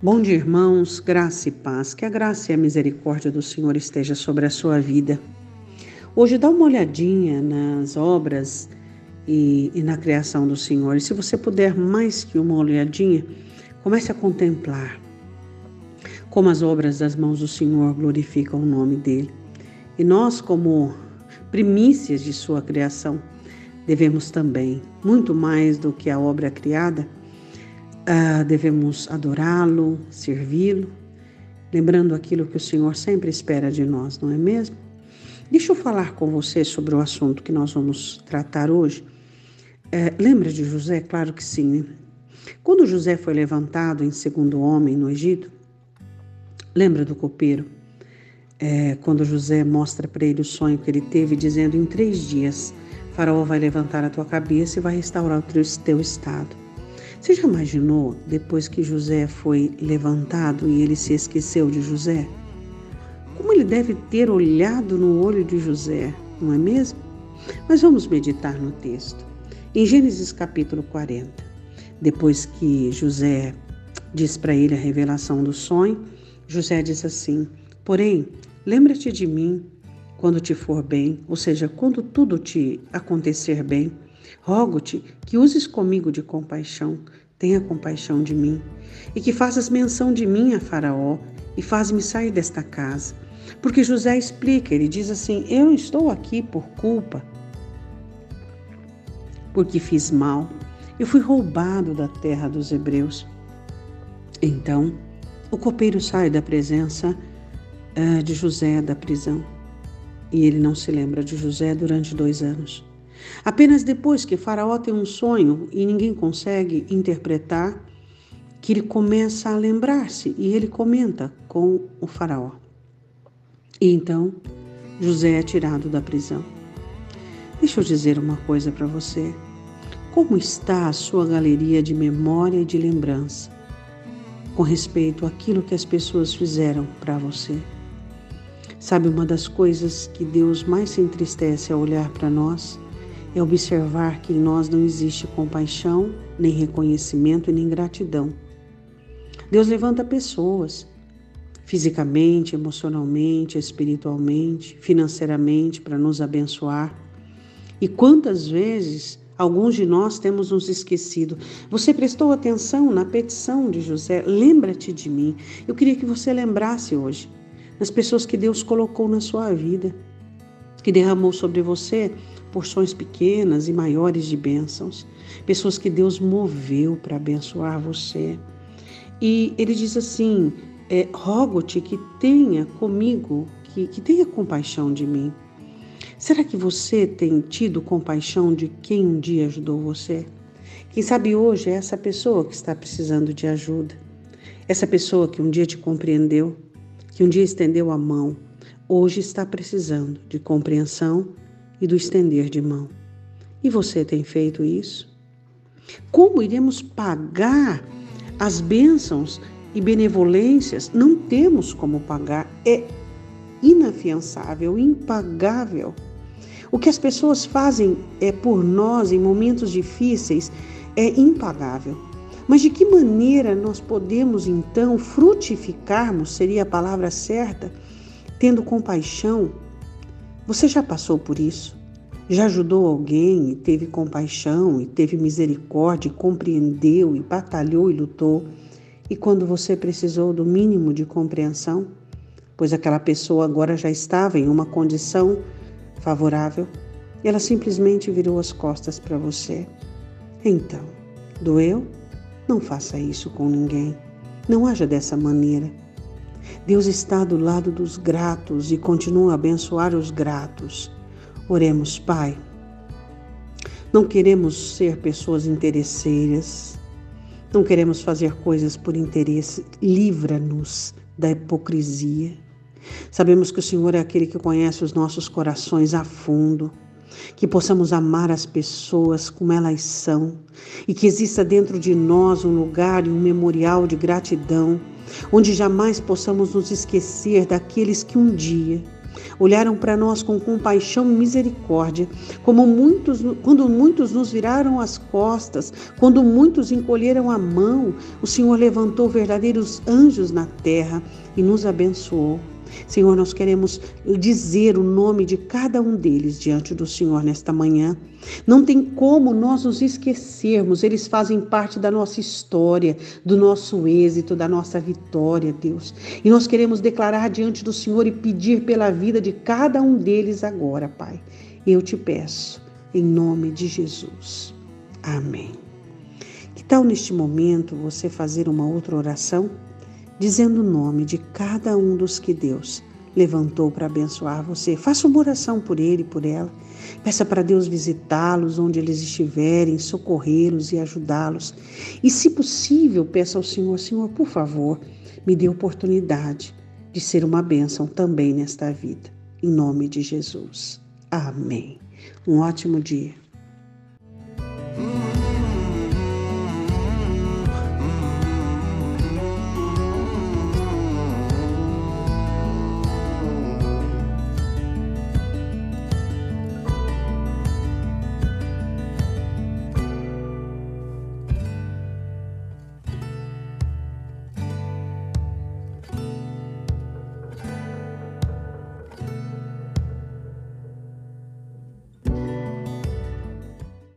Bom dia, irmãos, graça e paz. Que a graça e a misericórdia do Senhor esteja sobre a sua vida. Hoje dá uma olhadinha nas obras e, e, na criação do Senhor. E se você puder mais que uma olhadinha, comece a contemplar como as obras das mãos do Senhor glorificam o nome dele. E nós, como primícias de sua criação, devemos também, muito mais do que a obra criada, ah, devemos adorá-lo, servi-lo, lembrando aquilo que o Senhor sempre espera de nós, não é mesmo? Deixa eu falar com você sobre o assunto que nós vamos tratar hoje. É, lembra de José? Claro que sim. Né? Quando José foi levantado em segundo homem no Egito, lembra do copeiro? É, quando José mostra para ele o sonho que ele teve, dizendo: Em três dias, Faraó vai levantar a tua cabeça e vai restaurar o teu estado. Você já imaginou depois que José foi levantado e ele se esqueceu de José? Como ele deve ter olhado no olho de José, não é mesmo? Mas vamos meditar no texto. Em Gênesis capítulo 40, depois que José diz para ele a revelação do sonho, José diz assim: Porém, lembra-te de mim quando te for bem, ou seja, quando tudo te acontecer bem Rogo-te que uses comigo de compaixão, tenha compaixão de mim, e que faças menção de mim a Faraó e faz-me sair desta casa. Porque José explica, ele diz assim: Eu estou aqui por culpa, porque fiz mal, eu fui roubado da terra dos hebreus. Então, o copeiro sai da presença uh, de José da prisão e ele não se lembra de José durante dois anos. Apenas depois que Faraó tem um sonho e ninguém consegue interpretar, que ele começa a lembrar-se e ele comenta com o Faraó. E então José é tirado da prisão. Deixa eu dizer uma coisa para você. Como está a sua galeria de memória e de lembrança com respeito àquilo que as pessoas fizeram para você? Sabe, uma das coisas que Deus mais se entristece ao olhar para nós é observar que em nós não existe compaixão, nem reconhecimento e nem gratidão. Deus levanta pessoas, fisicamente, emocionalmente, espiritualmente, financeiramente, para nos abençoar. E quantas vezes alguns de nós temos nos esquecido? Você prestou atenção na petição de José? Lembra-te de mim. Eu queria que você lembrasse hoje das pessoas que Deus colocou na sua vida, que derramou sobre você porções pequenas e maiores de bênçãos, pessoas que Deus moveu para abençoar você. E ele diz assim: é, rogo-te que tenha comigo, que, que tenha compaixão de mim. Será que você tem tido compaixão de quem um dia ajudou você? Quem sabe hoje é essa pessoa que está precisando de ajuda. Essa pessoa que um dia te compreendeu, que um dia estendeu a mão, hoje está precisando de compreensão e do estender de mão. E você tem feito isso? Como iremos pagar as bênçãos e benevolências? Não temos como pagar, é inafiançável, impagável. O que as pessoas fazem é por nós em momentos difíceis é impagável. Mas de que maneira nós podemos então frutificarmos, seria a palavra certa, tendo compaixão você já passou por isso? Já ajudou alguém e teve compaixão e teve misericórdia, e compreendeu e batalhou e lutou? E quando você precisou do mínimo de compreensão, pois aquela pessoa agora já estava em uma condição favorável, ela simplesmente virou as costas para você. Então, doeu? Não faça isso com ninguém. Não haja dessa maneira. Deus está do lado dos gratos e continua a abençoar os gratos. Oremos, Pai. Não queremos ser pessoas interesseiras, não queremos fazer coisas por interesse. Livra-nos da hipocrisia. Sabemos que o Senhor é aquele que conhece os nossos corações a fundo que possamos amar as pessoas como elas são e que exista dentro de nós um lugar e um memorial de gratidão, onde jamais possamos nos esquecer daqueles que um dia Olharam para nós com compaixão e misericórdia, como muitos, quando muitos nos viraram as costas, quando muitos encolheram a mão, o Senhor levantou verdadeiros anjos na terra e nos abençoou. Senhor, nós queremos dizer o nome de cada um deles diante do Senhor nesta manhã. Não tem como nós nos esquecermos, eles fazem parte da nossa história, do nosso êxito, da nossa vitória, Deus. E nós queremos declarar diante do Senhor e pedir pela vida de cada um deles agora, Pai. Eu te peço, em nome de Jesus. Amém. Que tal neste momento você fazer uma outra oração? Dizendo o nome de cada um dos que Deus levantou para abençoar você. Faça uma oração por ele, por ela. Peça para Deus visitá-los onde eles estiverem, socorrê-los e ajudá-los. E, se possível, peça ao Senhor: Senhor, por favor, me dê oportunidade de ser uma bênção também nesta vida. Em nome de Jesus. Amém. Um ótimo dia.